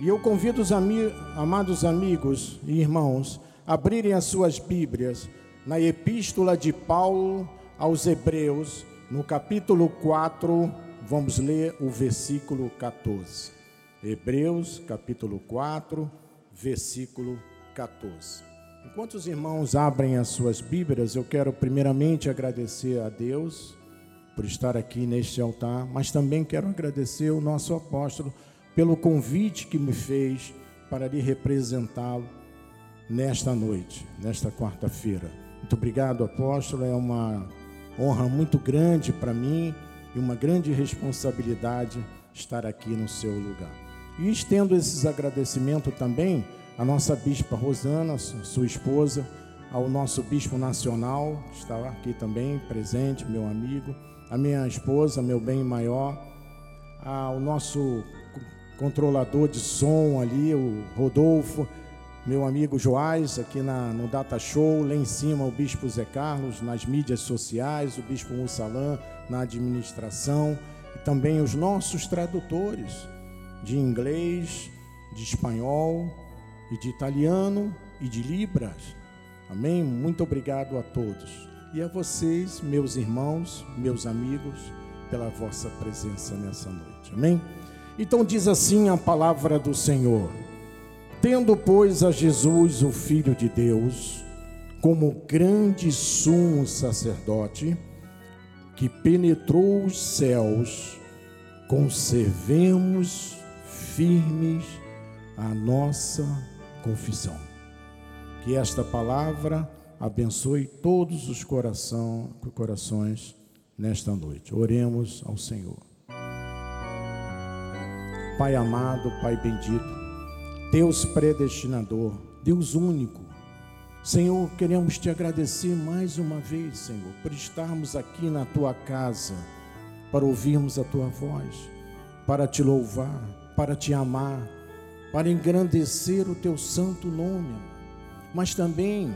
E eu convido os ami amados amigos e irmãos a abrirem as suas Bíblias na Epístola de Paulo aos Hebreus, no capítulo 4, vamos ler o versículo 14. Hebreus, capítulo 4, versículo 14. Enquanto os irmãos abrem as suas Bíblias, eu quero primeiramente agradecer a Deus por estar aqui neste altar, mas também quero agradecer ao nosso apóstolo pelo convite que me fez para lhe representá-lo nesta noite, nesta quarta-feira. Muito obrigado, apóstolo. É uma honra muito grande para mim e uma grande responsabilidade estar aqui no seu lugar. E estendo esses agradecimentos também à nossa bispa Rosana, sua esposa, ao nosso bispo nacional, que está aqui também presente, meu amigo, a minha esposa, meu bem maior, ao nosso controlador de som ali, o Rodolfo, meu amigo Joás, aqui na, no Data Show, lá em cima o Bispo Zé Carlos, nas mídias sociais, o Bispo Mussalã na administração, e também os nossos tradutores de inglês, de espanhol e de italiano e de libras. Amém? Muito obrigado a todos. E a vocês, meus irmãos, meus amigos, pela vossa presença nessa noite. Amém? Então diz assim a palavra do Senhor: Tendo, pois, a Jesus, o Filho de Deus, como grande sumo sacerdote, que penetrou os céus, conservemos firmes a nossa confissão. Que esta palavra abençoe todos os coração, corações nesta noite. Oremos ao Senhor. Pai amado, Pai bendito, Deus predestinador, Deus único. Senhor, queremos te agradecer mais uma vez, Senhor, por estarmos aqui na tua casa, para ouvirmos a tua voz, para te louvar, para te amar, para engrandecer o teu santo nome, mas também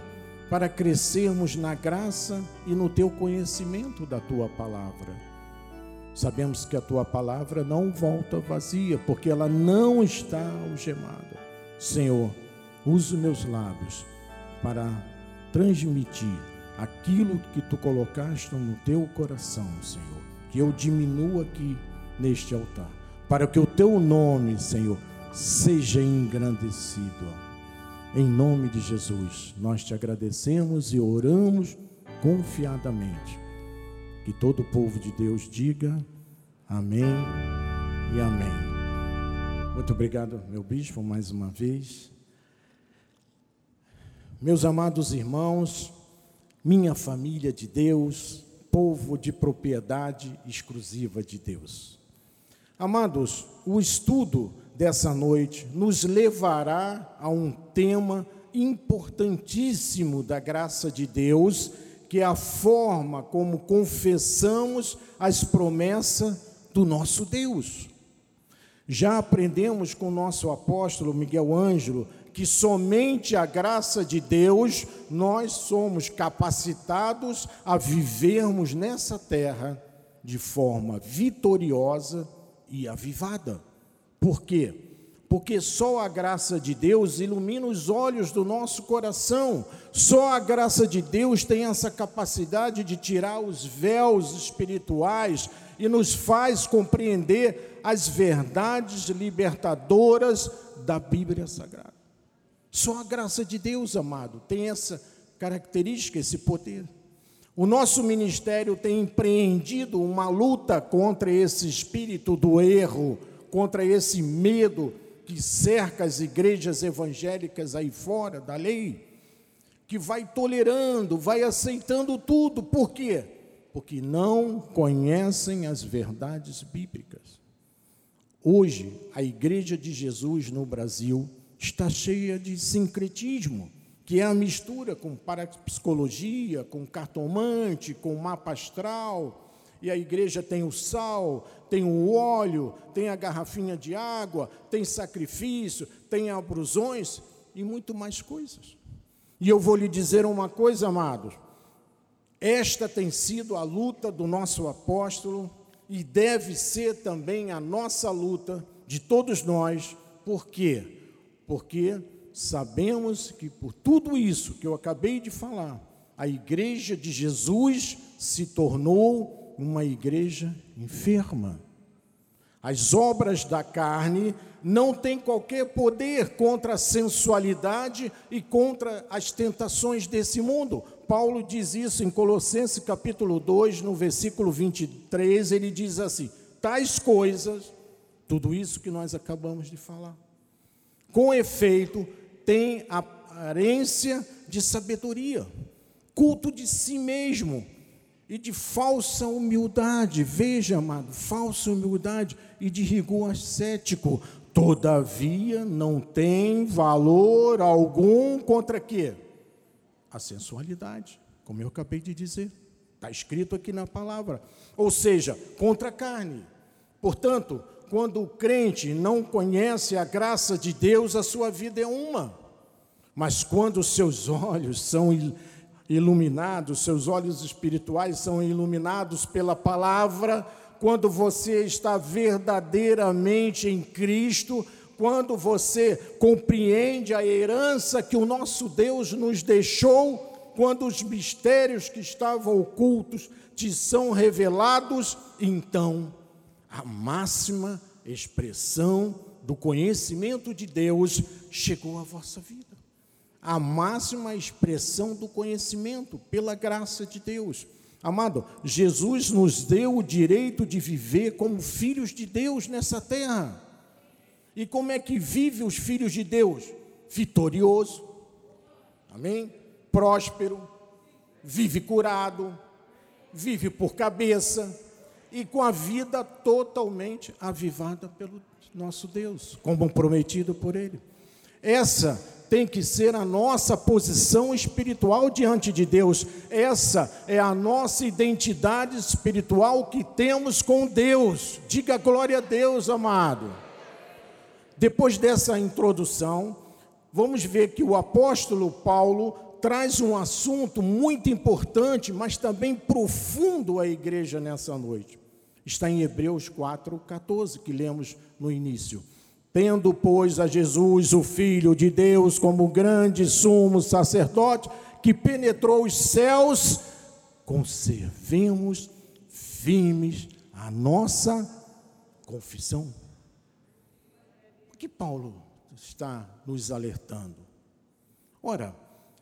para crescermos na graça e no teu conhecimento da tua palavra. Sabemos que a tua palavra não volta vazia, porque ela não está algemada. Senhor, usa os meus lábios para transmitir aquilo que tu colocaste no teu coração, Senhor. Que eu diminua aqui neste altar, para que o teu nome, Senhor, seja engrandecido. Em nome de Jesus, nós te agradecemos e oramos confiadamente que todo o povo de Deus diga amém e amém. Muito obrigado, meu bispo, mais uma vez. Meus amados irmãos, minha família de Deus, povo de propriedade exclusiva de Deus. Amados, o estudo dessa noite nos levará a um tema importantíssimo da graça de Deus que é a forma como confessamos as promessas do nosso Deus. Já aprendemos com nosso apóstolo Miguel Ângelo que somente a graça de Deus nós somos capacitados a vivermos nessa terra de forma vitoriosa e avivada. Por quê? Porque só a graça de Deus ilumina os olhos do nosso coração, só a graça de Deus tem essa capacidade de tirar os véus espirituais e nos faz compreender as verdades libertadoras da Bíblia Sagrada. Só a graça de Deus, amado, tem essa característica, esse poder. O nosso ministério tem empreendido uma luta contra esse espírito do erro, contra esse medo que cerca as igrejas evangélicas aí fora da lei, que vai tolerando, vai aceitando tudo. Por quê? Porque não conhecem as verdades bíblicas. Hoje, a igreja de Jesus no Brasil está cheia de sincretismo, que é a mistura com parapsicologia, com cartomante, com mapa astral, e a igreja tem o sal, tem o óleo, tem a garrafinha de água, tem sacrifício, tem abrusões e muito mais coisas. E eu vou lhe dizer uma coisa, amados. Esta tem sido a luta do nosso apóstolo e deve ser também a nossa luta de todos nós Por quê? Porque sabemos que por tudo isso que eu acabei de falar, a igreja de Jesus se tornou uma igreja enferma. As obras da carne não têm qualquer poder contra a sensualidade e contra as tentações desse mundo. Paulo diz isso em Colossenses capítulo 2, no versículo 23, ele diz assim: tais coisas, tudo isso que nós acabamos de falar, com efeito, tem aparência de sabedoria, culto de si mesmo, e de falsa humildade, veja, amado, falsa humildade e de rigor ascético. Todavia, não tem valor algum contra quê? A sensualidade, como eu acabei de dizer. Está escrito aqui na palavra. Ou seja, contra a carne. Portanto, quando o crente não conhece a graça de Deus, a sua vida é uma. Mas quando os seus olhos são iluminados, seus olhos espirituais são iluminados pela palavra, quando você está verdadeiramente em Cristo, quando você compreende a herança que o nosso Deus nos deixou, quando os mistérios que estavam ocultos te são revelados, então a máxima expressão do conhecimento de Deus chegou à vossa vida a máxima expressão do conhecimento, pela graça de Deus. Amado, Jesus nos deu o direito de viver como filhos de Deus nessa terra. E como é que vive os filhos de Deus? Vitorioso, amém? Próspero, vive curado, vive por cabeça e com a vida totalmente avivada pelo nosso Deus, como prometido por Ele. Essa tem que ser a nossa posição espiritual diante de Deus. Essa é a nossa identidade espiritual que temos com Deus. Diga glória a Deus, amado. Depois dessa introdução, vamos ver que o apóstolo Paulo traz um assunto muito importante, mas também profundo à igreja nessa noite. Está em Hebreus 4:14, que lemos no início. Tendo, pois, a Jesus, o Filho de Deus, como grande sumo sacerdote, que penetrou os céus, conservemos firmes a nossa confissão. O que Paulo está nos alertando? Ora,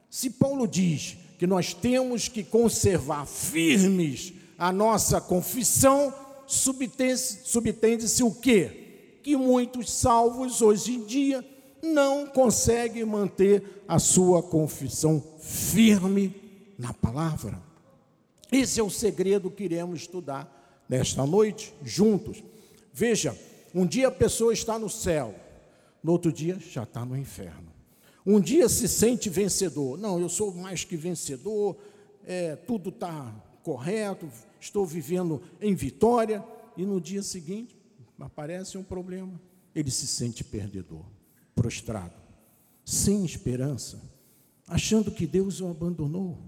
se Paulo diz que nós temos que conservar firmes a nossa confissão, subtende-se o quê? Que muitos salvos hoje em dia não conseguem manter a sua confissão firme na palavra. Esse é o segredo que iremos estudar nesta noite, juntos. Veja, um dia a pessoa está no céu, no outro dia já está no inferno. Um dia se sente vencedor. Não, eu sou mais que vencedor, é, tudo está correto, estou vivendo em vitória. E no dia seguinte, aparece um problema, ele se sente perdedor, prostrado, sem esperança, achando que Deus o abandonou.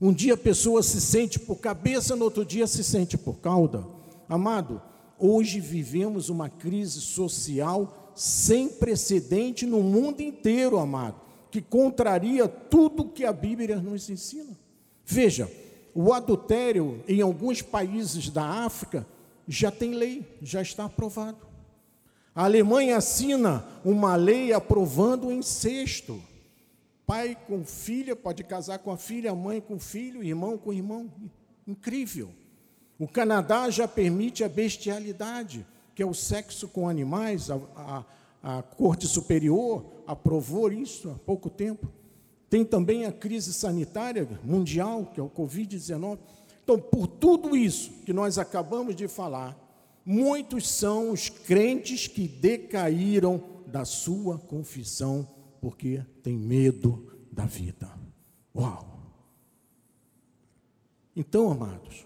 Um dia a pessoa se sente por cabeça, no outro dia se sente por cauda. Amado, hoje vivemos uma crise social sem precedente no mundo inteiro, amado, que contraria tudo que a Bíblia nos ensina. Veja, o adultério em alguns países da África já tem lei, já está aprovado. A Alemanha assina uma lei aprovando o incesto. Pai com filha pode casar com a filha, mãe com filho, irmão com irmão. Incrível. O Canadá já permite a bestialidade, que é o sexo com animais. A, a, a Corte Superior aprovou isso há pouco tempo. Tem também a crise sanitária mundial, que é o Covid-19. Então, por tudo isso que nós acabamos de falar, muitos são os crentes que decaíram da sua confissão porque têm medo da vida. Uau! Então, amados,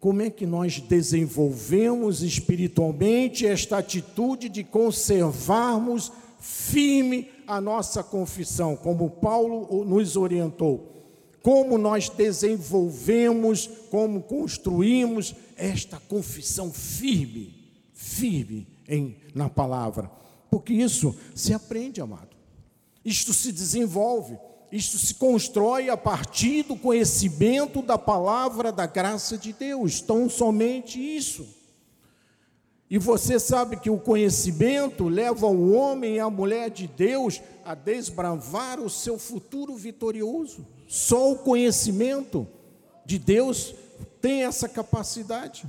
como é que nós desenvolvemos espiritualmente esta atitude de conservarmos firme a nossa confissão, como Paulo nos orientou? Como nós desenvolvemos, como construímos esta confissão firme, firme em, na palavra. porque isso se aprende, amado. Isto se desenvolve, isto se constrói a partir do conhecimento da palavra da graça de Deus, tão somente isso. E você sabe que o conhecimento leva o homem e a mulher de Deus a desbravar o seu futuro vitorioso. Só o conhecimento de Deus tem essa capacidade.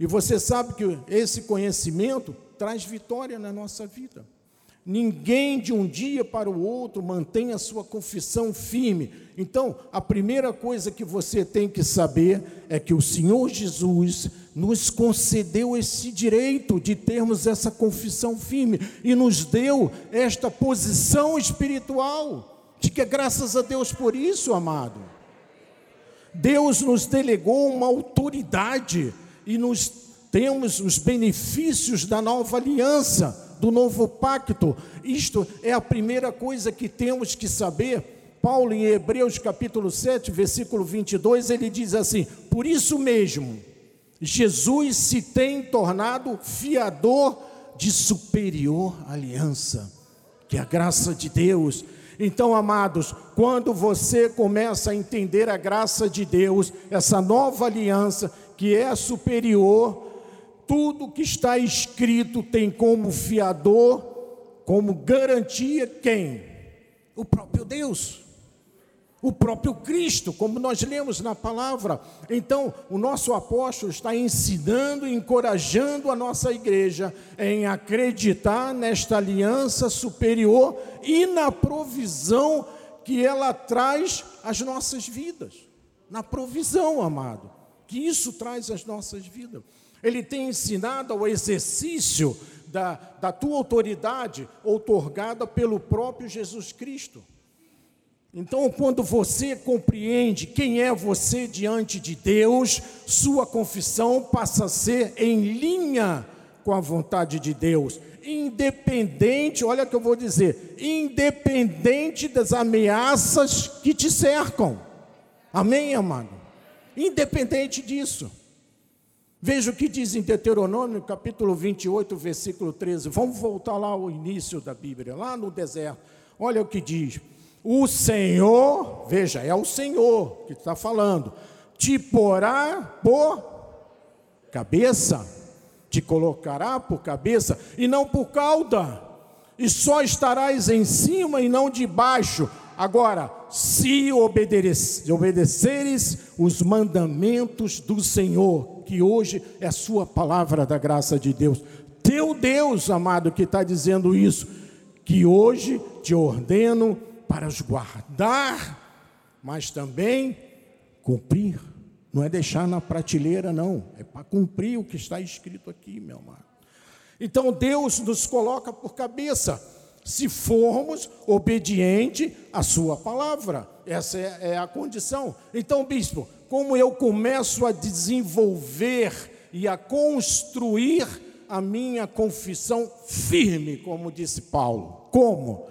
E você sabe que esse conhecimento traz vitória na nossa vida. Ninguém de um dia para o outro mantém a sua confissão firme. Então, a primeira coisa que você tem que saber é que o Senhor Jesus nos concedeu esse direito de termos essa confissão firme e nos deu esta posição espiritual. De que graças a Deus por isso, amado. Deus nos delegou uma autoridade e nos temos os benefícios da nova aliança, do novo pacto. Isto é a primeira coisa que temos que saber. Paulo, em Hebreus capítulo 7, versículo 22, ele diz assim: Por isso mesmo, Jesus se tem tornado fiador de superior aliança, que é a graça de Deus. Então, amados, quando você começa a entender a graça de Deus, essa nova aliança que é superior, tudo que está escrito tem como fiador, como garantia quem? O próprio Deus. O próprio Cristo, como nós lemos na palavra. Então, o nosso apóstolo está ensinando encorajando a nossa igreja em acreditar nesta aliança superior e na provisão que ela traz às nossas vidas. Na provisão, amado, que isso traz às nossas vidas. Ele tem ensinado ao exercício da, da tua autoridade outorgada pelo próprio Jesus Cristo. Então, quando você compreende quem é você diante de Deus, sua confissão passa a ser em linha com a vontade de Deus, independente, olha o que eu vou dizer, independente das ameaças que te cercam. Amém, amado? Independente disso. Veja o que diz em Deuteronômio, capítulo 28, versículo 13. Vamos voltar lá ao início da Bíblia, lá no deserto. Olha o que diz. O Senhor, veja, é o Senhor que está falando, te porá por cabeça, te colocará por cabeça e não por cauda, e só estarás em cima e não debaixo. Agora, se obedeceres os mandamentos do Senhor, que hoje é a sua palavra da graça de Deus. Teu Deus, amado, que está dizendo isso, que hoje te ordeno para os guardar, mas também cumprir. Não é deixar na prateleira, não, é para cumprir o que está escrito aqui, meu amado. Então Deus nos coloca por cabeça, se formos obedientes à Sua palavra. Essa é, é a condição. Então, bispo, como eu começo a desenvolver e a construir a minha confissão firme, como disse Paulo. Como?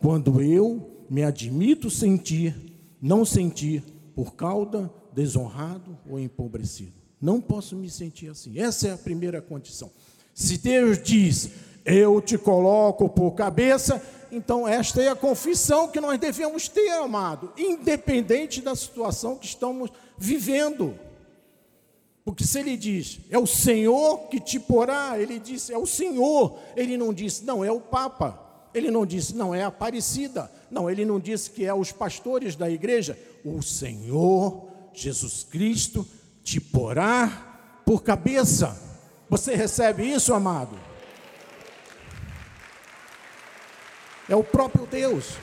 Quando eu me admito sentir, não sentir por causa desonrado ou empobrecido. Não posso me sentir assim. Essa é a primeira condição. Se Deus diz, eu te coloco por cabeça, então esta é a confissão que nós devemos ter, amado, independente da situação que estamos vivendo. Porque se ele diz, é o Senhor que te porá, ele disse, é o Senhor. Ele não disse, não, é o Papa. Ele não disse, não, é a Aparecida. Não, ele não disse que é os pastores da igreja. O Senhor Jesus Cristo te porá por cabeça. Você recebe isso, amado? É o próprio Deus.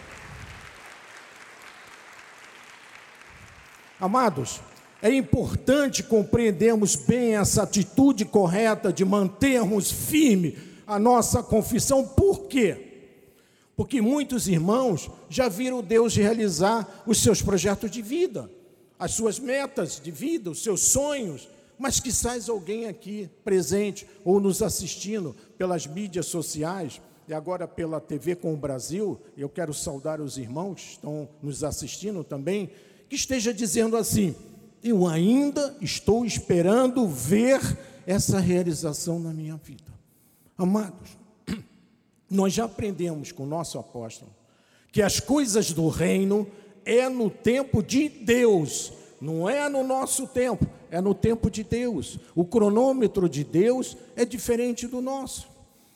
Amados, é importante compreendermos bem essa atitude correta de mantermos firme a nossa confissão. Por quê? Porque muitos irmãos já viram Deus realizar os seus projetos de vida, as suas metas de vida, os seus sonhos, mas quizás alguém aqui presente ou nos assistindo pelas mídias sociais e agora pela TV com o Brasil, eu quero saudar os irmãos que estão nos assistindo também que esteja dizendo assim: eu ainda estou esperando ver essa realização na minha vida. Amados, Nós já aprendemos com o nosso apóstolo que as coisas do reino é no tempo de Deus, não é no nosso tempo, é no tempo de Deus. O cronômetro de Deus é diferente do nosso.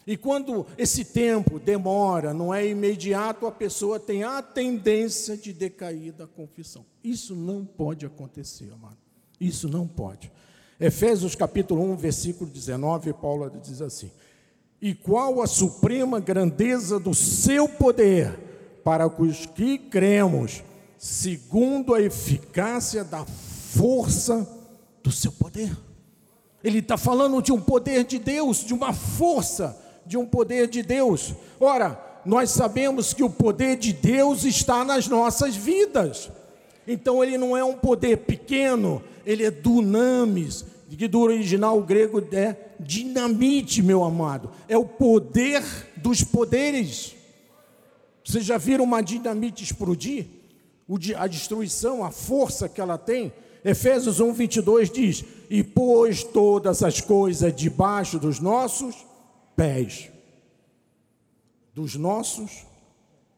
E quando esse tempo demora, não é imediato, a pessoa tem a tendência de decair da confissão. Isso não pode acontecer, amado. Isso não pode. Efésios capítulo 1, versículo 19, Paulo diz assim: E qual a suprema grandeza do seu poder para os que cremos, segundo a eficácia da força do seu poder. Ele está falando de um poder de Deus, de uma força de um poder de Deus. Ora, nós sabemos que o poder de Deus está nas nossas vidas. Então ele não é um poder pequeno, ele é dunamis, que do original grego é dinamite, meu amado. É o poder dos poderes. Vocês já viram uma dinamite explodir? A destruição, a força que ela tem. Efésios 1, 22 diz: E pôs todas as coisas debaixo dos nossos pés. Dos nossos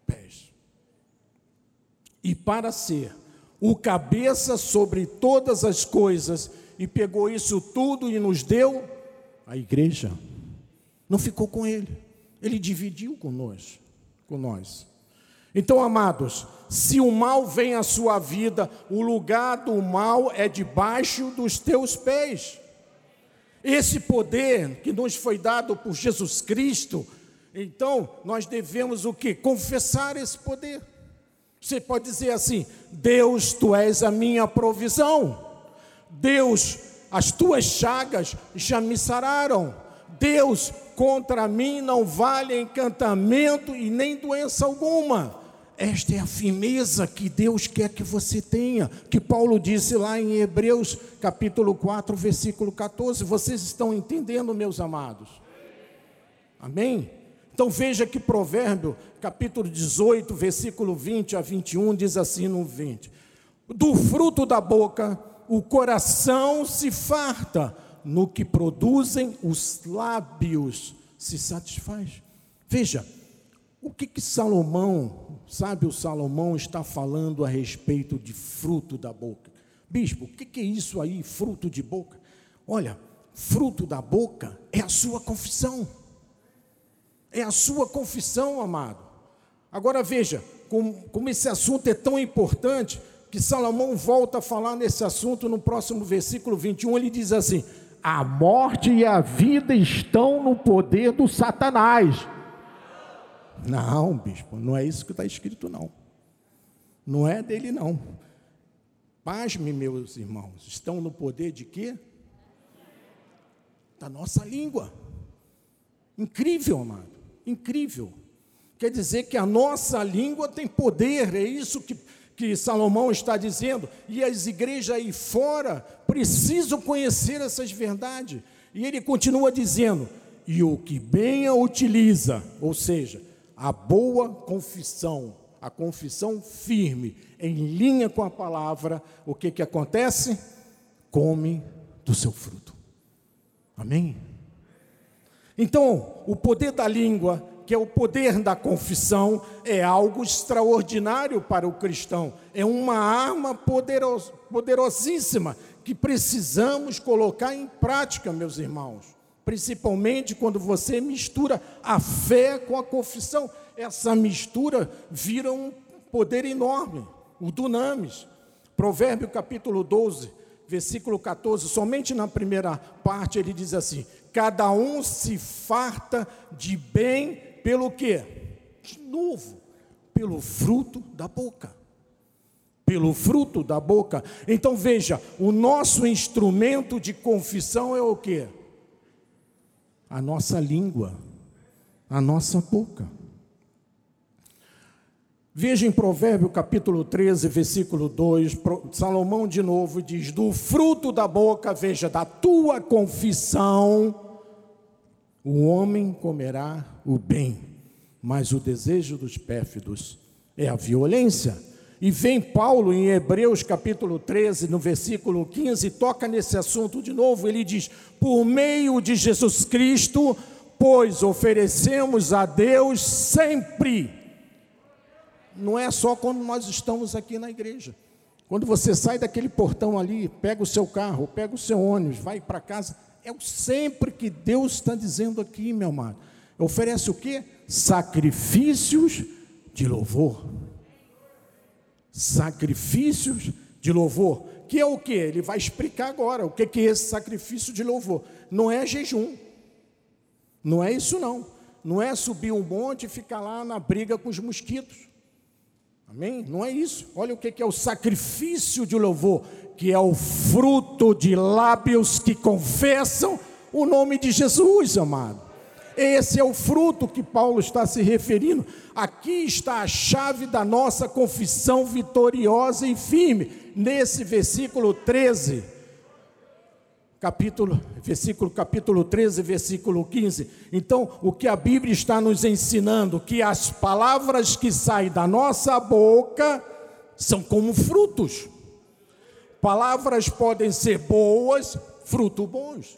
pés. E para ser o cabeça sobre todas as coisas, e pegou isso tudo e nos deu a igreja. Não ficou com ele, ele dividiu com nós, com nós. Então, amados, se o mal vem à sua vida, o lugar do mal é debaixo dos teus pés. Esse poder que nos foi dado por Jesus Cristo, então nós devemos o que? Confessar esse poder. Você pode dizer assim: Deus, tu és a minha provisão. Deus, as tuas chagas já me sararam. Deus, contra mim não vale encantamento e nem doença alguma. Esta é a firmeza que Deus quer que você tenha, que Paulo disse lá em Hebreus, capítulo 4, versículo 14. Vocês estão entendendo, meus amados? Amém? Então veja que Provérbio, capítulo 18, versículo 20 a 21, diz assim no 20: Do fruto da boca o coração se farta, no que produzem os lábios se satisfaz. Veja, o que que Salomão, sabe o Salomão está falando a respeito de fruto da boca? Bispo, o que que é isso aí, fruto de boca? Olha, fruto da boca é a sua confissão. É a sua confissão, amado. Agora veja, como, como esse assunto é tão importante, que Salomão volta a falar nesse assunto no próximo versículo 21, ele diz assim: A morte e a vida estão no poder do Satanás. Não, bispo, não é isso que está escrito, não. Não é dele, não. Pasme, meus irmãos, estão no poder de quê? Da nossa língua. Incrível, amado. Incrível. Quer dizer que a nossa língua tem poder, é isso que, que Salomão está dizendo. E as igrejas aí fora precisam conhecer essas verdades. E ele continua dizendo: e o que bem a utiliza, ou seja, a boa confissão, a confissão firme, em linha com a palavra, o que, que acontece? Come do seu fruto. Amém? Então, o poder da língua, que é o poder da confissão, é algo extraordinário para o cristão. É uma arma poderos, poderosíssima que precisamos colocar em prática, meus irmãos principalmente quando você mistura a fé com a confissão. Essa mistura vira um poder enorme, o dunamis. Provérbio capítulo 12, versículo 14, somente na primeira parte ele diz assim: Cada um se farta de bem pelo quê? De novo, pelo fruto da boca. Pelo fruto da boca. Então veja, o nosso instrumento de confissão é o quê? a nossa língua, a nossa boca. Veja em Provérbio capítulo 13, versículo 2, Salomão de novo diz: Do fruto da boca, veja, da tua confissão, o homem comerá o bem, mas o desejo dos pérfidos é a violência. E vem Paulo em Hebreus capítulo 13, no versículo 15, toca nesse assunto de novo. Ele diz: Por meio de Jesus Cristo, pois oferecemos a Deus sempre. Não é só quando nós estamos aqui na igreja. Quando você sai daquele portão ali, pega o seu carro, pega o seu ônibus, vai para casa, é o sempre que Deus está dizendo aqui, meu amado. Oferece o quê? Sacrifícios de louvor. Sacrifícios de louvor. Que é o que? Ele vai explicar agora o que é esse sacrifício de louvor. Não é jejum. Não é isso não. Não é subir um monte e ficar lá na briga com os mosquitos. Amém? Não é isso. Olha o que é o sacrifício de louvor, que é o fruto de lábios que confessam o nome de Jesus, amado. Esse é o fruto que Paulo está se referindo. Aqui está a chave da nossa confissão vitoriosa e firme, nesse versículo 13 capítulo, versículo capítulo 13, versículo 15. Então, o que a Bíblia está nos ensinando que as palavras que saem da nossa boca são como frutos. Palavras podem ser boas, frutos bons.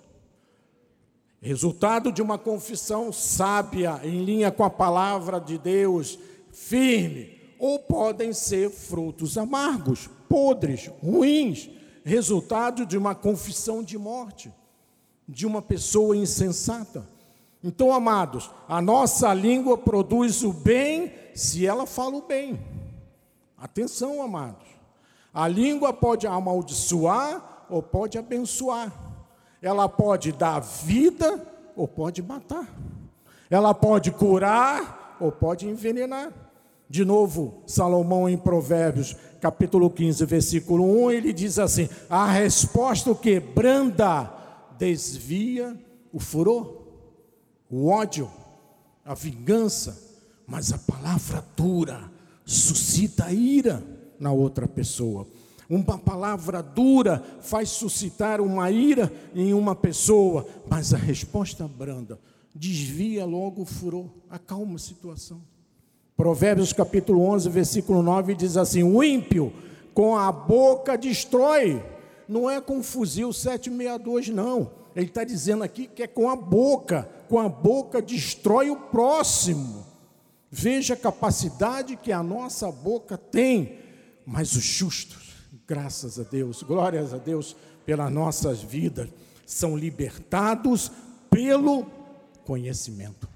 Resultado de uma confissão sábia, em linha com a palavra de Deus, firme, ou podem ser frutos amargos, podres, ruins resultado de uma confissão de morte, de uma pessoa insensata. Então, amados, a nossa língua produz o bem se ela fala o bem. Atenção, amados. A língua pode amaldiçoar ou pode abençoar. Ela pode dar vida ou pode matar. Ela pode curar ou pode envenenar. De novo, Salomão em Provérbios, capítulo 15, versículo 1, ele diz assim: a resposta o que? Branda desvia o furor, o ódio, a vingança, mas a palavra dura suscita ira na outra pessoa. Uma palavra dura faz suscitar uma ira em uma pessoa, mas a resposta branda desvia logo o furor, acalma a situação. Provérbios capítulo 11, versículo 9 diz assim: O ímpio com a boca destrói, não é com fuzil 762, não. Ele está dizendo aqui que é com a boca, com a boca destrói o próximo. Veja a capacidade que a nossa boca tem, mas os justos, graças a Deus, glórias a Deus pelas nossas vidas, são libertados pelo conhecimento.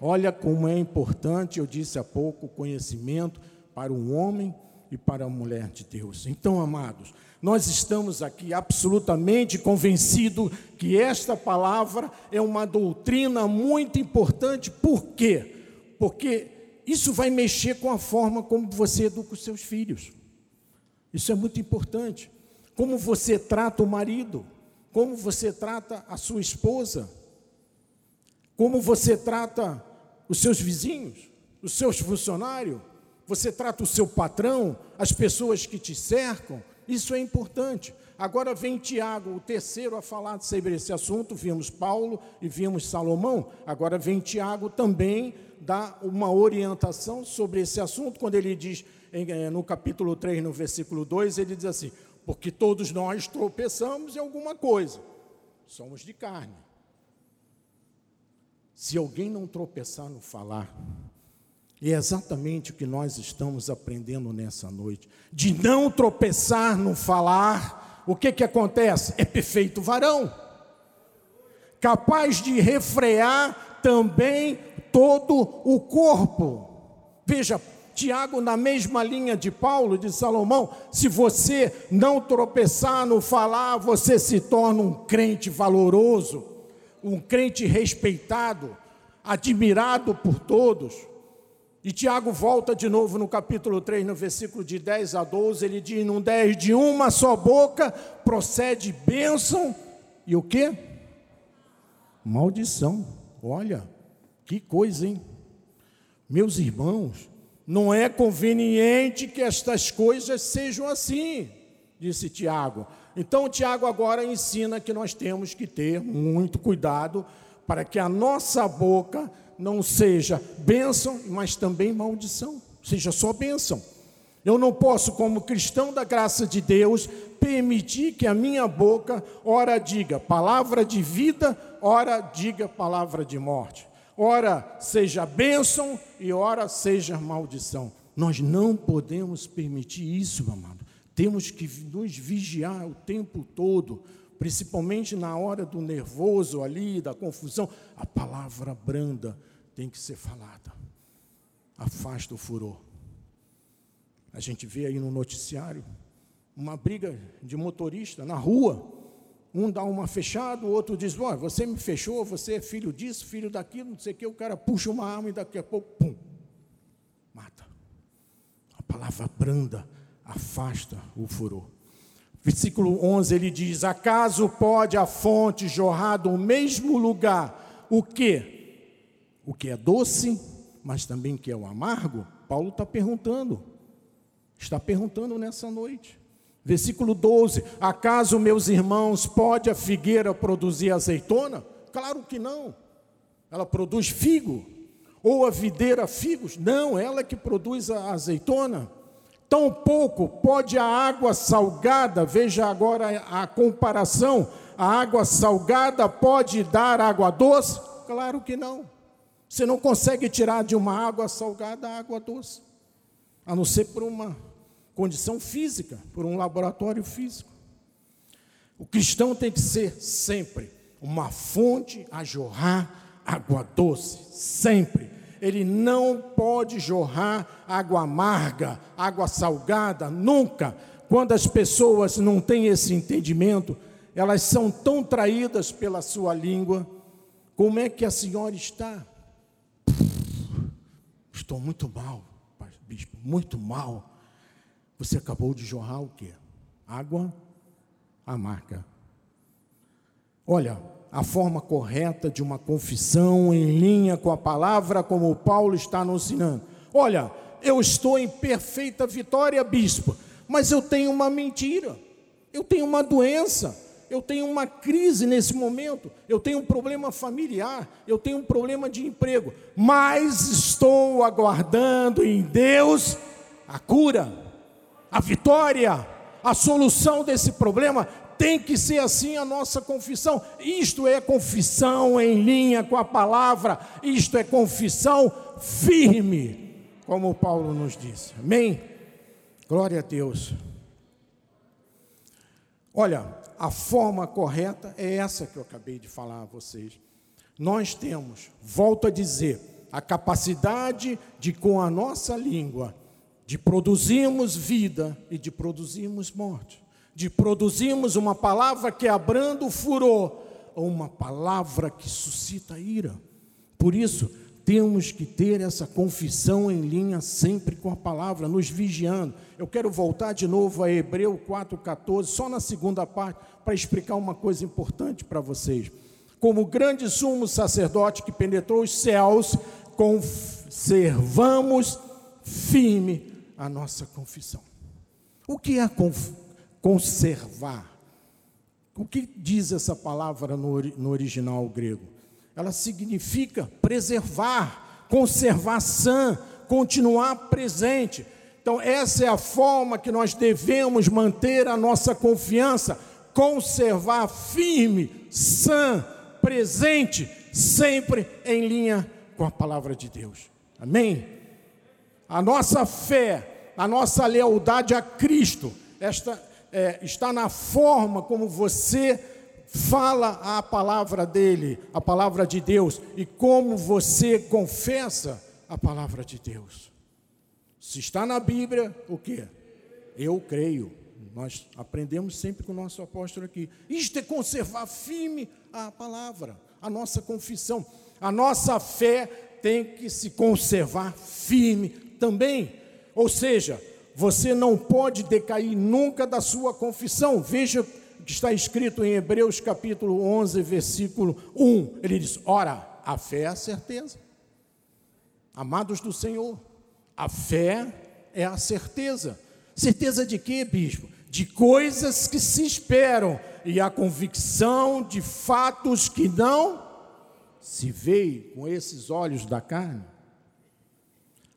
Olha como é importante, eu disse há pouco, o conhecimento para um homem e para a mulher de Deus. Então, amados, nós estamos aqui absolutamente convencidos que esta palavra é uma doutrina muito importante. Por quê? Porque isso vai mexer com a forma como você educa os seus filhos. Isso é muito importante. Como você trata o marido, como você trata a sua esposa, como você trata os seus vizinhos, os seus funcionários, você trata o seu patrão, as pessoas que te cercam, isso é importante. Agora vem Tiago, o terceiro a falar sobre esse assunto. Vimos Paulo e vimos Salomão. Agora vem Tiago também dar uma orientação sobre esse assunto, quando ele diz, no capítulo 3, no versículo 2, ele diz assim: Porque todos nós tropeçamos em alguma coisa, somos de carne. Se alguém não tropeçar no falar, e é exatamente o que nós estamos aprendendo nessa noite, de não tropeçar no falar, o que que acontece? É perfeito varão, capaz de refrear também todo o corpo. Veja, Tiago, na mesma linha de Paulo, de Salomão, se você não tropeçar no falar, você se torna um crente valoroso um crente respeitado, admirado por todos. E Tiago volta de novo no capítulo 3, no versículo de 10 a 12, ele diz: Num 10 de uma só boca procede bênção e o que? Maldição. Olha, que coisa, hein? Meus irmãos, não é conveniente que estas coisas sejam assim, disse Tiago. Então, Tiago agora ensina que nós temos que ter muito cuidado para que a nossa boca não seja bênção, mas também maldição, seja só bênção. Eu não posso, como cristão da graça de Deus, permitir que a minha boca, ora diga palavra de vida, ora diga palavra de morte. Ora seja bênção e ora seja maldição. Nós não podemos permitir isso, meu amado. Temos que nos vigiar o tempo todo, principalmente na hora do nervoso ali, da confusão. A palavra branda tem que ser falada. Afasta o furor. A gente vê aí no noticiário uma briga de motorista na rua. Um dá uma fechada, o outro diz: oh, Você me fechou, você é filho disso, filho daquilo, não sei o que. O cara puxa uma arma e daqui a pouco, pum, mata. A palavra branda afasta o furor. Versículo 11 ele diz: Acaso pode a fonte jorrar do mesmo lugar o que? O que é doce, mas também que é o amargo? Paulo está perguntando, está perguntando nessa noite. Versículo 12: Acaso, meus irmãos, pode a figueira produzir azeitona? Claro que não. Ela produz figo. Ou a videira figos? Não, ela que produz a azeitona. Tampouco pode a água salgada, veja agora a comparação: a água salgada pode dar água doce? Claro que não. Você não consegue tirar de uma água salgada a água doce, a não ser por uma condição física, por um laboratório físico. O cristão tem que ser sempre uma fonte a jorrar água doce, sempre. Ele não pode jorrar água amarga, água salgada, nunca. Quando as pessoas não têm esse entendimento, elas são tão traídas pela sua língua. Como é que a senhora está? Estou muito mal, bispo, muito mal. Você acabou de jorrar o quê? Água? Amarga. Olha, a forma correta de uma confissão em linha com a palavra, como Paulo está nos ensinando. Olha, eu estou em perfeita vitória, bispo, mas eu tenho uma mentira, eu tenho uma doença, eu tenho uma crise nesse momento, eu tenho um problema familiar, eu tenho um problema de emprego, mas estou aguardando em Deus a cura a vitória, a solução desse problema tem que ser assim a nossa confissão. Isto é confissão em linha com a palavra, isto é confissão firme, como Paulo nos disse. Amém? Glória a Deus. Olha, a forma correta é essa que eu acabei de falar a vocês. Nós temos, volto a dizer, a capacidade de, com a nossa língua, de produzirmos vida e de produzirmos morte, de produzirmos uma palavra que abranda o furor ou uma palavra que suscita ira. Por isso, temos que ter essa confissão em linha sempre com a palavra, nos vigiando. Eu quero voltar de novo a Hebreu 4,14, só na segunda parte, para explicar uma coisa importante para vocês. Como grande sumo sacerdote que penetrou os céus, conservamos firme a nossa confissão. O que é conservar? O que diz essa palavra no, no original grego? Ela significa preservar, conservar sã, continuar presente. Então, essa é a forma que nós devemos manter a nossa confiança, conservar firme, sã, presente, sempre em linha com a palavra de Deus. Amém? A nossa fé, a nossa lealdade a Cristo, esta, é, está na forma como você fala a palavra dele, a palavra de Deus, e como você confessa a palavra de Deus. Se está na Bíblia, o que? Eu creio. Nós aprendemos sempre com o nosso apóstolo aqui. Isto é conservar firme a palavra, a nossa confissão. A nossa fé tem que se conservar firme também. Ou seja, você não pode decair nunca da sua confissão. Veja o que está escrito em Hebreus capítulo 11, versículo 1. Ele diz: Ora, a fé é a certeza. Amados do Senhor, a fé é a certeza. Certeza de quê, bispo? De coisas que se esperam e a convicção de fatos que não se veem com esses olhos da carne.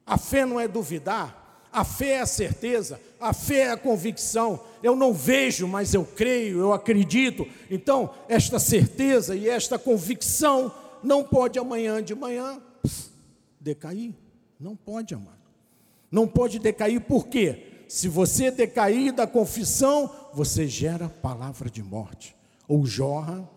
A fé não é duvidar, A fé é a certeza, a fé é a convicção. Eu não vejo, mas eu creio, eu acredito. Então, esta certeza e esta convicção não pode amanhã de manhã decair. Não pode, amado. Não pode decair, por quê? Se você decair da confissão, você gera palavra de morte, ou jorra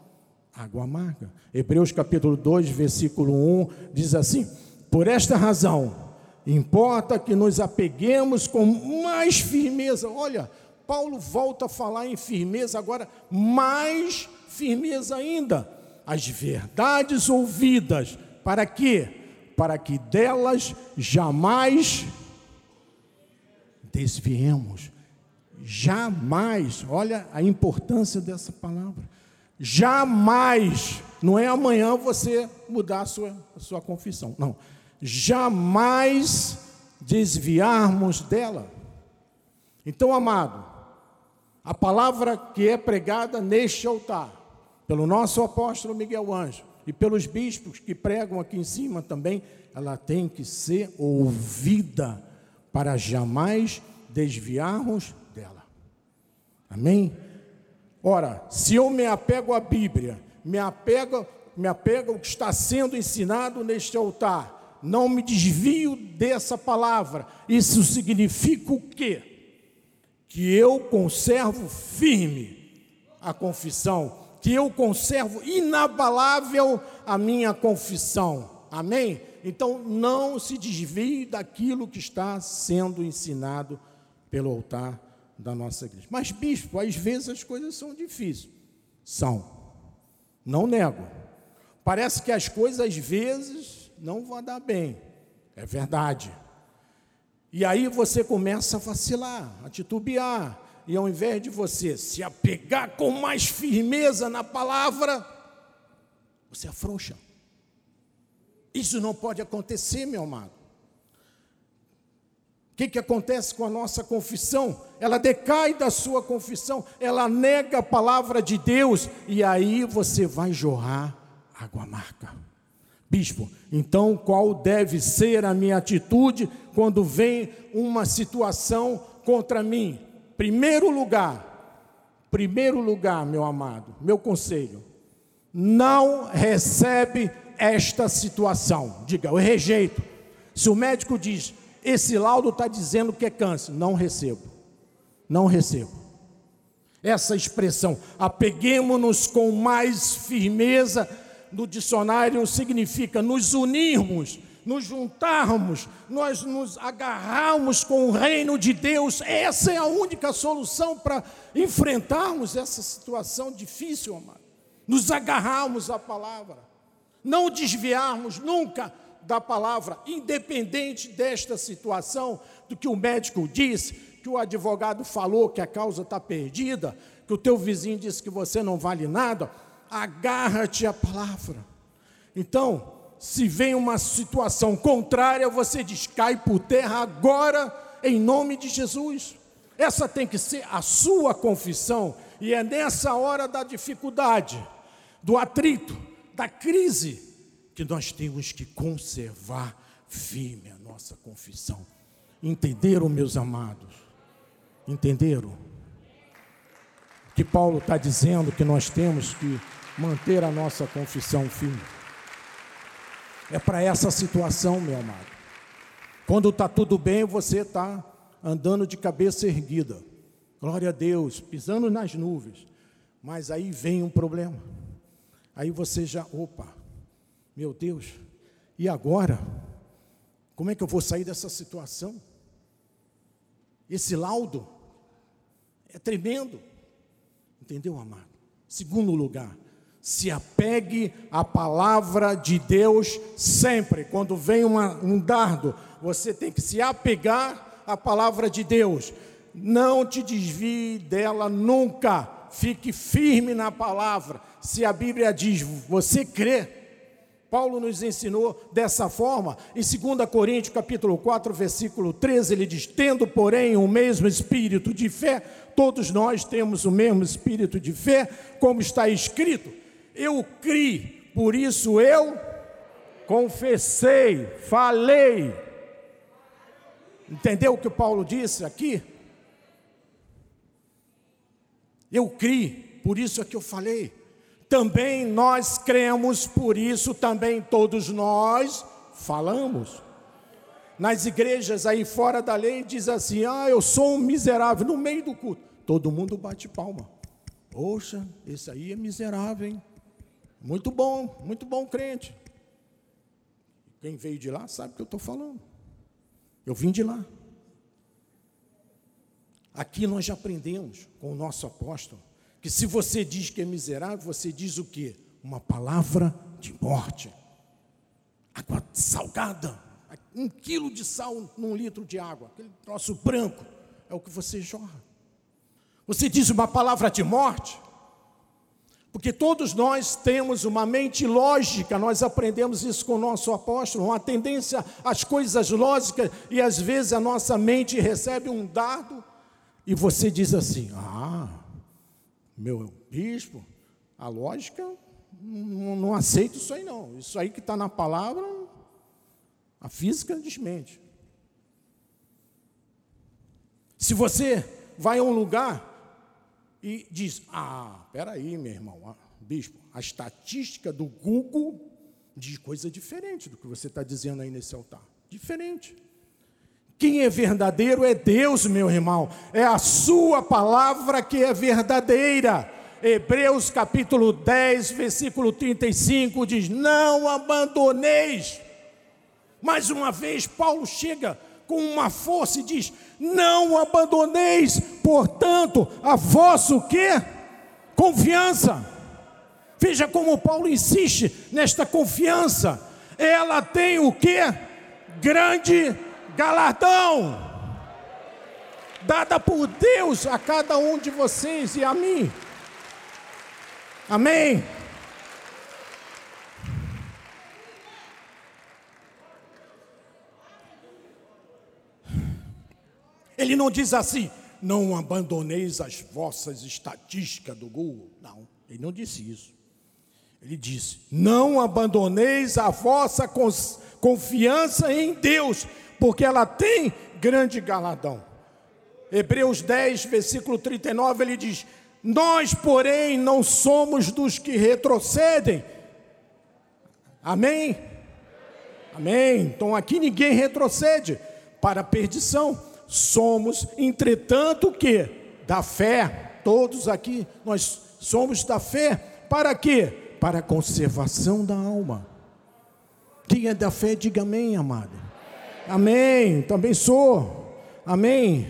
água amarga. Hebreus capítulo 2, versículo 1 diz assim: Por esta razão, importa que nos apeguemos com mais firmeza. Olha, Paulo volta a falar em firmeza, agora mais firmeza ainda. As verdades ouvidas, para quê? Para que delas jamais desviemos. Jamais, olha a importância dessa palavra. Jamais, não é amanhã você mudar a sua, a sua confissão, não. Jamais desviarmos dela. Então, amado, a palavra que é pregada neste altar, pelo nosso apóstolo Miguel Anjo e pelos bispos que pregam aqui em cima também, ela tem que ser ouvida para jamais desviarmos dela. Amém? Ora, se eu me apego à Bíblia, me apego, me apego ao que está sendo ensinado neste altar, não me desvio dessa palavra, isso significa o quê? Que eu conservo firme a confissão, que eu conservo inabalável a minha confissão. Amém? Então não se desvie daquilo que está sendo ensinado pelo altar da nossa igreja. Mas, bispo, às vezes as coisas são difíceis. São. Não nego. Parece que as coisas às vezes não vão dar bem. É verdade. E aí você começa a vacilar, a titubear. E ao invés de você se apegar com mais firmeza na palavra, você afrouxa. Isso não pode acontecer, meu amado. O que, que acontece com a nossa confissão? Ela decai da sua confissão, ela nega a palavra de Deus, e aí você vai jorrar água amarga. Bispo, então qual deve ser a minha atitude quando vem uma situação contra mim? Primeiro lugar, primeiro lugar, meu amado, meu conselho, não recebe esta situação. Diga, eu rejeito. Se o médico diz, esse laudo está dizendo que é câncer, não recebo. Não recebo. Essa expressão, apeguemos-nos com mais firmeza, no dicionário significa nos unirmos, nos juntarmos, nós nos agarrarmos com o reino de Deus. Essa é a única solução para enfrentarmos essa situação difícil, amado. Nos agarrarmos à palavra não desviarmos nunca da palavra, independente desta situação, do que o médico disse, que o advogado falou que a causa está perdida, que o teu vizinho disse que você não vale nada, agarra-te à palavra. Então, se vem uma situação contrária, você diz: cai por terra agora, em nome de Jesus. Essa tem que ser a sua confissão, e é nessa hora da dificuldade, do atrito, da crise, que nós temos que conservar firme a nossa confissão. Entenderam, meus amados? Entenderam? Que Paulo está dizendo que nós temos que manter a nossa confissão firme. É para essa situação, meu amado. Quando está tudo bem, você está andando de cabeça erguida. Glória a Deus, pisando nas nuvens. Mas aí vem um problema. Aí você já, opa, meu Deus, e agora? Como é que eu vou sair dessa situação? Esse laudo é tremendo, entendeu, amado? Segundo lugar, se apegue à palavra de Deus sempre. Quando vem uma, um dardo, você tem que se apegar à palavra de Deus. Não te desvie dela nunca. Fique firme na palavra. Se a Bíblia diz, você crê. Paulo nos ensinou dessa forma. Em 2 Coríntios, capítulo 4, versículo 13, ele diz: "Tendo, porém, o mesmo espírito de fé, todos nós temos o mesmo espírito de fé, como está escrito: Eu criei, por isso eu confessei, falei. Entendeu o que o Paulo disse aqui? Eu criei, por isso é que eu falei. Também nós cremos, por isso também todos nós falamos. Nas igrejas aí fora da lei diz assim: "Ah, eu sou um miserável no meio do culto". Todo mundo bate palma. Poxa, esse aí é miserável, hein? Muito bom, muito bom crente. Quem veio de lá sabe o que eu estou falando. Eu vim de lá. Aqui nós já aprendemos com o nosso apóstolo que se você diz que é miserável, você diz o quê? Uma palavra de morte. Água salgada, um quilo de sal num litro de água, aquele troço branco, é o que você jorra. Você diz uma palavra de morte, porque todos nós temos uma mente lógica, nós aprendemos isso com o nosso apóstolo, uma tendência às coisas lógicas, e às vezes a nossa mente recebe um dardo, e você diz assim: Ah, meu bispo, a lógica, não, não aceito isso aí não. Isso aí que está na palavra, a física desmente. Se você vai a um lugar e diz: Ah, peraí, meu irmão, ah, bispo, a estatística do Google diz coisa diferente do que você está dizendo aí nesse altar. Diferente. Quem é verdadeiro é Deus, meu irmão. É a sua palavra que é verdadeira. Hebreus capítulo 10, versículo 35 diz: Não abandoneis. Mais uma vez, Paulo chega com uma força e diz: Não abandoneis, portanto, a vosso quê? Confiança. Veja como Paulo insiste nesta confiança. Ela tem o quê? Grande galardão dada por Deus a cada um de vocês e a mim. Amém. Ele não diz assim, não abandoneis as vossas estatísticas do Google. Não, ele não disse isso. Ele disse: não abandoneis a vossa confiança em Deus, porque ela tem grande galadão. Hebreus 10, versículo 39, ele diz: Nós, porém, não somos dos que retrocedem. Amém? Amém. Então aqui ninguém retrocede para a perdição. Somos, entretanto, que da fé, todos aqui nós somos da fé, para quê? Para a conservação da alma. Quem é da fé, diga amém, amado. Amém. Também sou. Amém.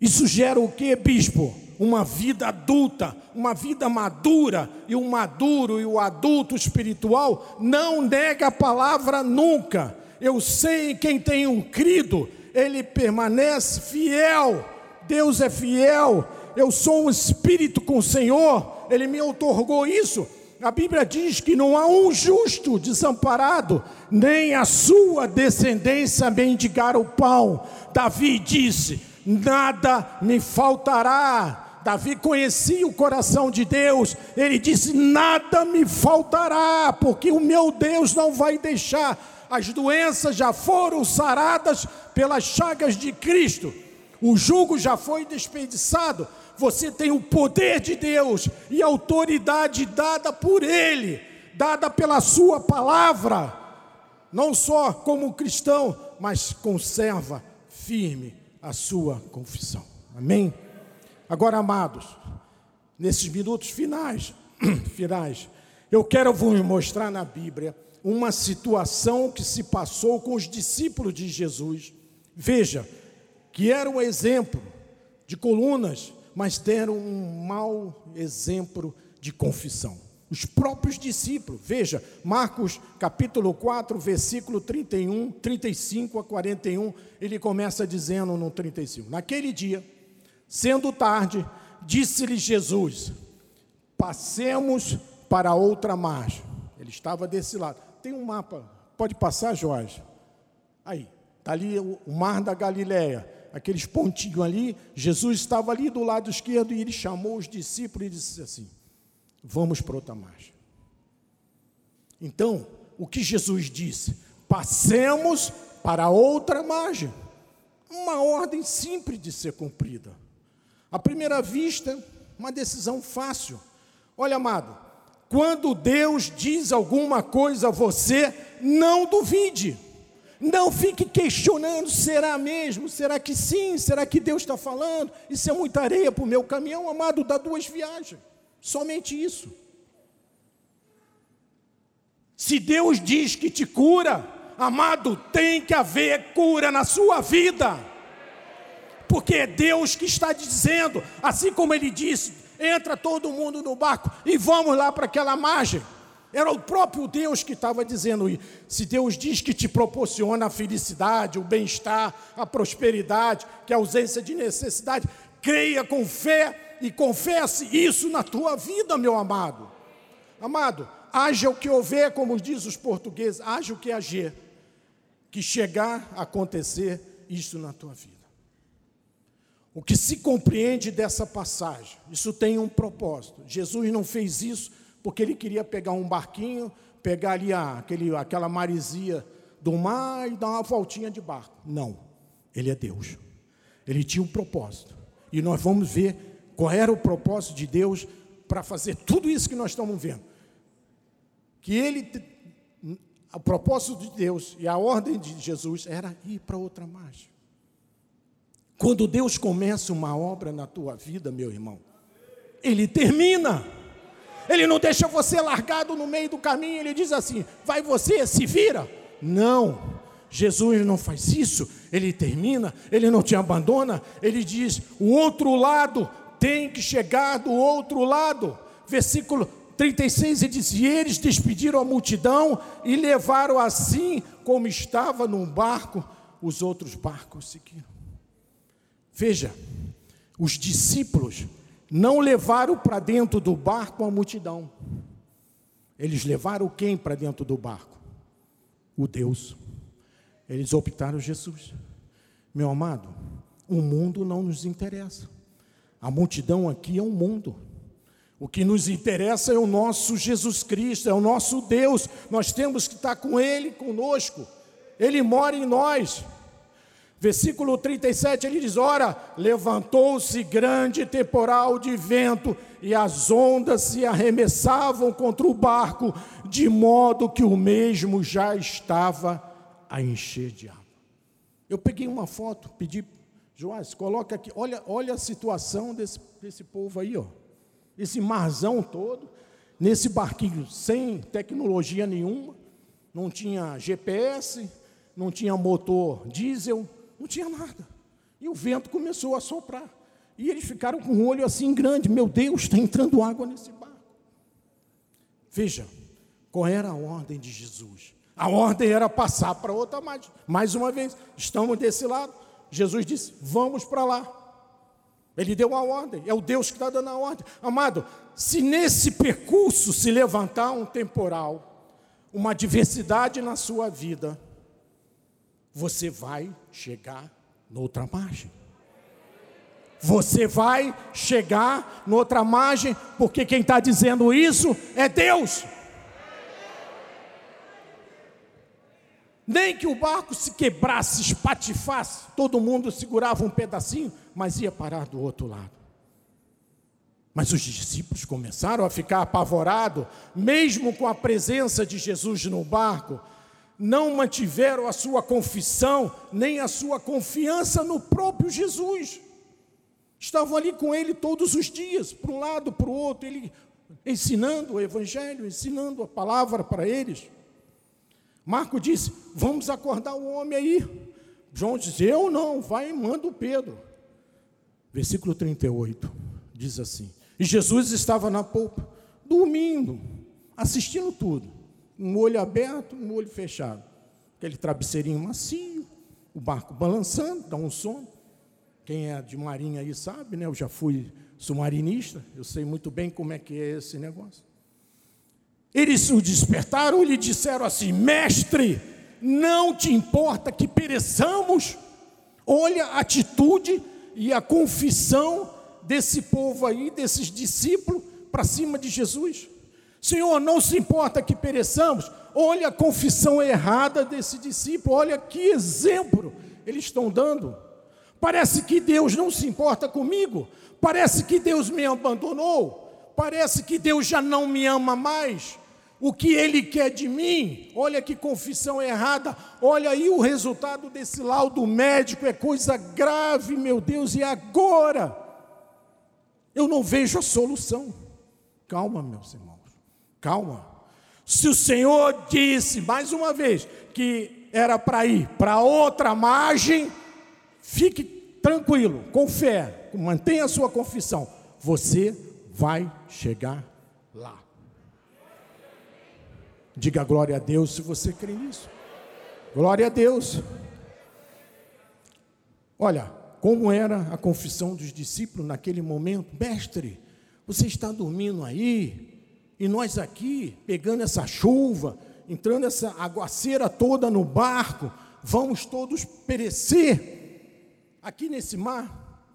Isso gera o que, bispo? Uma vida adulta, uma vida madura, e o maduro e o adulto espiritual não nega a palavra nunca. Eu sei quem tem um crido, ele permanece fiel. Deus é fiel. Eu sou um espírito com o Senhor, ele me otorgou isso. A Bíblia diz que não há um justo desamparado, nem a sua descendência mendigar o pão. Davi disse: Nada me faltará. Davi conhecia o coração de Deus, ele disse: Nada me faltará, porque o meu Deus não vai deixar. As doenças já foram saradas pelas chagas de Cristo, o jugo já foi desperdiçado, você tem o poder de Deus e autoridade dada por Ele, dada pela Sua palavra, não só como cristão, mas conserva firme a sua confissão. Amém? Agora, amados, nesses minutos finais, finais, eu quero vos mostrar na Bíblia uma situação que se passou com os discípulos de Jesus. Veja, que era um exemplo de colunas mas deram um mau exemplo de confissão. Os próprios discípulos, veja, Marcos capítulo 4, versículo 31, 35 a 41, ele começa dizendo no 35: Naquele dia, sendo tarde, disse-lhe Jesus: Passemos para outra margem. Ele estava desse lado. Tem um mapa, pode passar, Jorge? Aí, está ali o mar da Galileia aqueles pontinhos ali, Jesus estava ali do lado esquerdo e ele chamou os discípulos e disse assim: Vamos para outra margem. Então, o que Jesus disse? Passemos para outra margem. uma ordem simples de ser cumprida. À primeira vista, uma decisão fácil. Olha, amado, quando Deus diz alguma coisa a você, não duvide. Não fique questionando: será mesmo? Será que sim? Será que Deus está falando? Isso é muita areia para o meu caminhão, amado, dá duas viagens. Somente isso. Se Deus diz que te cura, amado, tem que haver cura na sua vida. Porque é Deus que está dizendo, assim como ele disse: entra todo mundo no barco e vamos lá para aquela margem. Era o próprio Deus que estava dizendo. Se Deus diz que te proporciona a felicidade, o bem-estar, a prosperidade, que a ausência de necessidade, creia com fé e confesse isso na tua vida, meu amado. Amado, haja o que houver, como diz os portugueses, haja o que agir, que chegar a acontecer isso na tua vida. O que se compreende dessa passagem, isso tem um propósito. Jesus não fez isso porque ele queria pegar um barquinho, pegar ali a, aquele, aquela maresia do mar e dar uma voltinha de barco. Não, ele é Deus. Ele tinha um propósito. E nós vamos ver qual era o propósito de Deus para fazer tudo isso que nós estamos vendo que ele, o propósito de Deus e a ordem de Jesus era ir para outra margem. Quando Deus começa uma obra na tua vida, meu irmão, ele termina. Ele não deixa você largado no meio do caminho, ele diz assim: vai você, se vira. Não, Jesus não faz isso, ele termina, ele não te abandona, ele diz: o outro lado tem que chegar do outro lado. Versículo 36 ele diz: E eles despediram a multidão e levaram assim como estava num barco, os outros barcos seguiram. Veja, os discípulos não levaram para dentro do barco a multidão. Eles levaram quem para dentro do barco? O Deus. Eles optaram Jesus. Meu amado, o mundo não nos interessa. A multidão aqui é um mundo. O que nos interessa é o nosso Jesus Cristo, é o nosso Deus. Nós temos que estar com Ele conosco. Ele mora em nós. Versículo 37 ele diz: Ora, levantou-se grande temporal de vento, e as ondas se arremessavam contra o barco, de modo que o mesmo já estava a encher de água. Eu peguei uma foto, pedi, Joás, coloca aqui, olha, olha a situação desse, desse povo aí, ó esse marzão todo, nesse barquinho sem tecnologia nenhuma, não tinha GPS, não tinha motor diesel, não tinha nada. E o vento começou a soprar. E eles ficaram com o olho assim grande: meu Deus, está entrando água nesse barco. Veja, qual era a ordem de Jesus? A ordem era passar para outra margem. Mais uma vez, estamos desse lado. Jesus disse: vamos para lá. Ele deu a ordem, é o Deus que está dando a ordem. Amado, se nesse percurso se levantar um temporal, uma adversidade na sua vida, você vai chegar noutra margem. Você vai chegar noutra margem, porque quem está dizendo isso é Deus. Nem que o barco se quebrasse, espatifasse, todo mundo segurava um pedacinho, mas ia parar do outro lado. Mas os discípulos começaram a ficar apavorados, mesmo com a presença de Jesus no barco, não mantiveram a sua confissão, nem a sua confiança no próprio Jesus. Estavam ali com ele todos os dias, para um lado, para o outro, ele ensinando o Evangelho, ensinando a palavra para eles. Marco disse: Vamos acordar o homem aí. João disse: Eu não, vai e manda o Pedro. Versículo 38 diz assim: E Jesus estava na polpa, dormindo, assistindo tudo, um olho aberto, um olho fechado, aquele travesseirinho macio, o barco balançando, dá um sono. Quem é de marinha aí sabe, né? Eu já fui submarinista, eu sei muito bem como é que é esse negócio. Eles o despertaram e lhe disseram assim: Mestre, não te importa que pereçamos? Olha a atitude e a confissão desse povo aí, desses discípulos, para cima de Jesus. Senhor, não se importa que pereçamos. Olha a confissão errada desse discípulo, olha que exemplo eles estão dando. Parece que Deus não se importa comigo. Parece que Deus me abandonou. Parece que Deus já não me ama mais. O que Ele quer de mim? Olha que confissão errada. Olha aí o resultado desse laudo médico. É coisa grave, meu Deus. E agora? Eu não vejo a solução. Calma, meus irmãos. Calma. Se o Senhor disse, mais uma vez, que era para ir para outra margem, fique tranquilo, com fé, mantenha a sua confissão. Você vai chegar lá. Diga glória a Deus se você crê nisso. Glória a Deus. Olha, como era a confissão dos discípulos naquele momento? Mestre, você está dormindo aí? E nós aqui, pegando essa chuva, entrando essa aguaceira toda no barco, vamos todos perecer aqui nesse mar.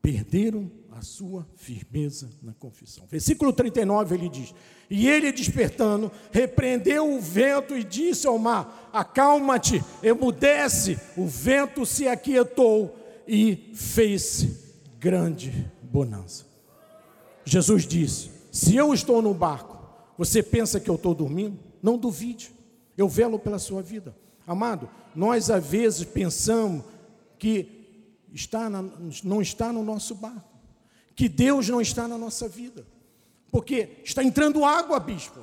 Perderam a sua firmeza na confissão. Versículo 39 ele diz: E ele despertando, repreendeu o vento e disse ao mar: Acalma-te, emudece. O vento se aquietou e fez grande bonança. Jesus disse: se eu estou no barco, você pensa que eu estou dormindo? Não duvide, eu velo pela sua vida. Amado, nós às vezes pensamos que está na, não está no nosso barco, que Deus não está na nossa vida, porque está entrando água, bispo.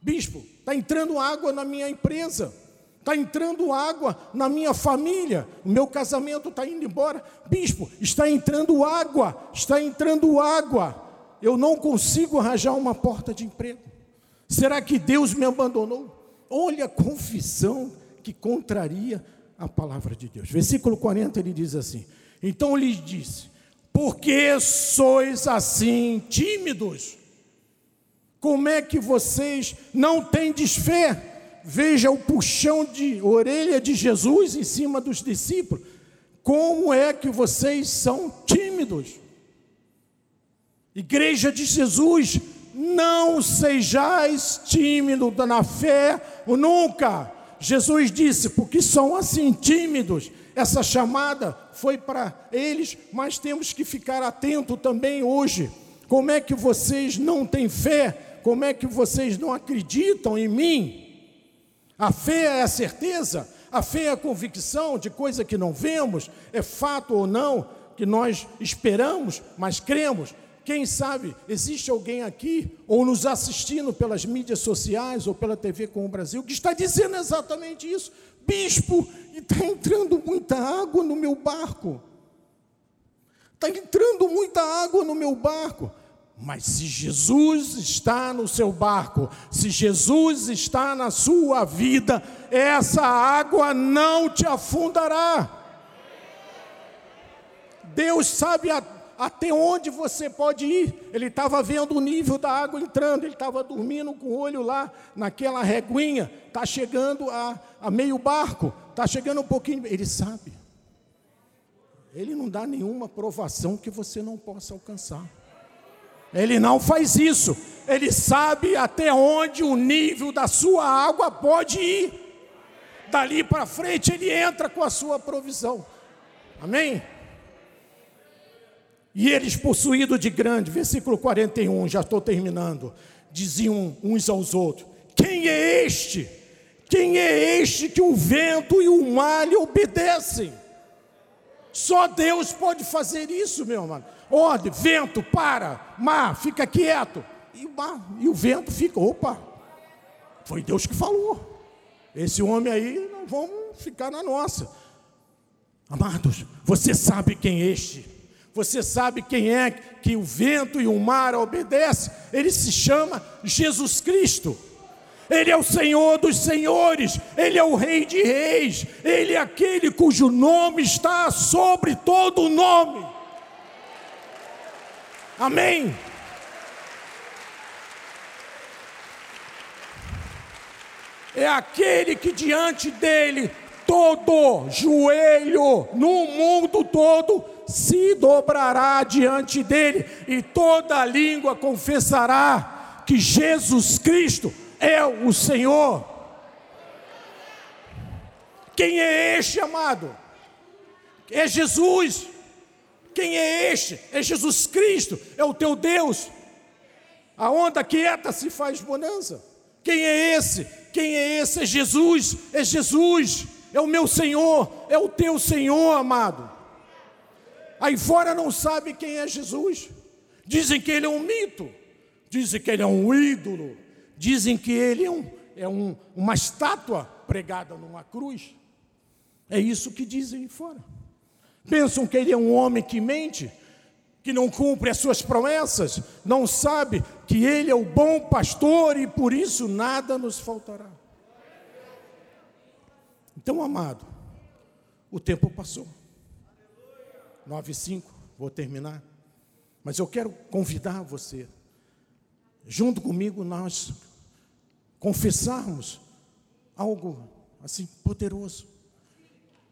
Bispo, está entrando água na minha empresa, está entrando água na minha família, o meu casamento está indo embora. Bispo, está entrando água, está entrando água eu não consigo arranjar uma porta de emprego. Será que Deus me abandonou? Olha a confissão que contraria a palavra de Deus. Versículo 40 ele diz assim: Então lhes disse: Por que sois assim tímidos? Como é que vocês não têm fé? Veja o puxão de orelha de Jesus em cima dos discípulos. Como é que vocês são tímidos? Igreja de Jesus, não sejais tímidos na fé nunca. Jesus disse, porque são assim tímidos. Essa chamada foi para eles, mas temos que ficar atento também hoje. Como é que vocês não têm fé? Como é que vocês não acreditam em mim? A fé é a certeza, a fé é a convicção de coisa que não vemos, é fato ou não, que nós esperamos, mas cremos. Quem sabe existe alguém aqui, ou nos assistindo pelas mídias sociais, ou pela TV com o Brasil, que está dizendo exatamente isso. Bispo, está entrando muita água no meu barco. Está entrando muita água no meu barco. Mas se Jesus está no seu barco, se Jesus está na sua vida, essa água não te afundará. Deus sabe a até onde você pode ir. Ele estava vendo o nível da água entrando, ele estava dormindo com o olho lá naquela reguinha, está chegando a, a meio barco, está chegando um pouquinho. Ele sabe. Ele não dá nenhuma provação que você não possa alcançar. Ele não faz isso. Ele sabe até onde o nível da sua água pode ir. Dali para frente ele entra com a sua provisão. Amém? E eles, possuídos de grande, versículo 41, já estou terminando, diziam uns aos outros: Quem é este? Quem é este que o vento e o mar lhe obedecem? Só Deus pode fazer isso, meu irmão. Ordem, vento, para, mar, fica quieto. E o, mar, e o vento fica, opa, foi Deus que falou. Esse homem aí, não vamos ficar na nossa. Amados, você sabe quem é este? Você sabe quem é que o vento e o mar obedecem? Ele se chama Jesus Cristo. Ele é o Senhor dos senhores, Ele é o Rei de reis, Ele é aquele cujo nome está sobre todo o nome. Amém. É aquele que diante dele todo joelho no mundo todo se dobrará diante dele e toda língua confessará que Jesus Cristo é o Senhor. Quem é este amado? É Jesus. Quem é este? É Jesus Cristo, é o teu Deus. A onda quieta se faz bonança. Quem é esse? Quem é esse? É Jesus, é Jesus, é o meu Senhor, é o teu Senhor, amado. Aí fora não sabe quem é Jesus. Dizem que ele é um mito, dizem que ele é um ídolo, dizem que ele é, um, é um, uma estátua pregada numa cruz. É isso que dizem fora. Pensam que ele é um homem que mente, que não cumpre as suas promessas, não sabe que ele é o bom pastor e por isso nada nos faltará. Então, amado, o tempo passou. 9 e 5, vou terminar. Mas eu quero convidar você, junto comigo, nós confessarmos algo assim poderoso.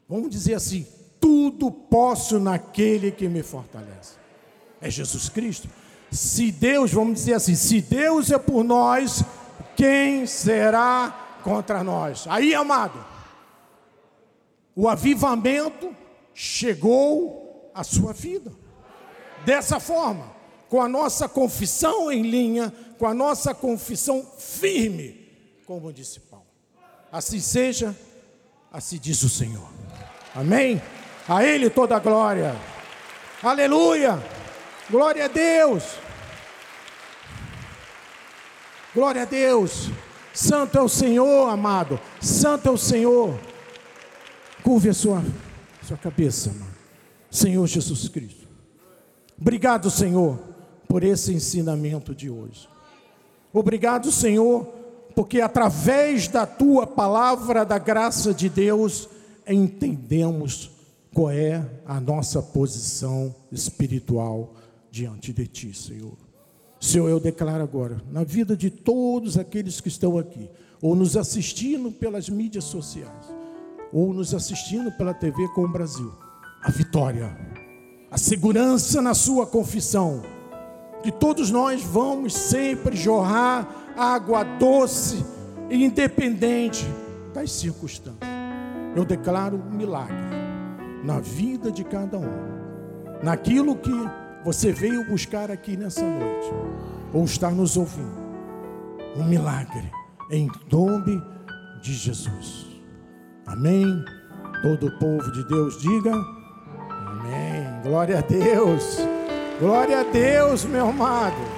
Vamos dizer assim: tudo posso naquele que me fortalece. É Jesus Cristo. Se Deus, vamos dizer assim, se Deus é por nós, quem será contra nós? Aí, amado, o avivamento chegou à sua vida. Dessa forma, com a nossa confissão em linha, com a nossa confissão firme, como disse Paulo. Assim seja, assim diz o Senhor. Amém? A Ele toda a glória. Aleluia! Glória a Deus! Glória a Deus! Santo é o Senhor, amado. Santo é o Senhor. Curve a sua, sua cabeça, amado. Senhor Jesus Cristo. Obrigado, Senhor, por esse ensinamento de hoje. Obrigado, Senhor, porque através da tua palavra, da graça de Deus, entendemos qual é a nossa posição espiritual diante de Ti, Senhor. Senhor, eu declaro agora, na vida de todos aqueles que estão aqui, ou nos assistindo pelas mídias sociais, ou nos assistindo pela TV com o Brasil, a vitória, a segurança na Sua confissão, que todos nós vamos sempre jorrar água doce independente das circunstâncias. Eu declaro um milagre na vida de cada um, naquilo que você veio buscar aqui nessa noite, ou está nos ouvindo. Um milagre, em nome de Jesus. Amém. Todo o povo de Deus diga. Glória a Deus. Glória a Deus, meu amado.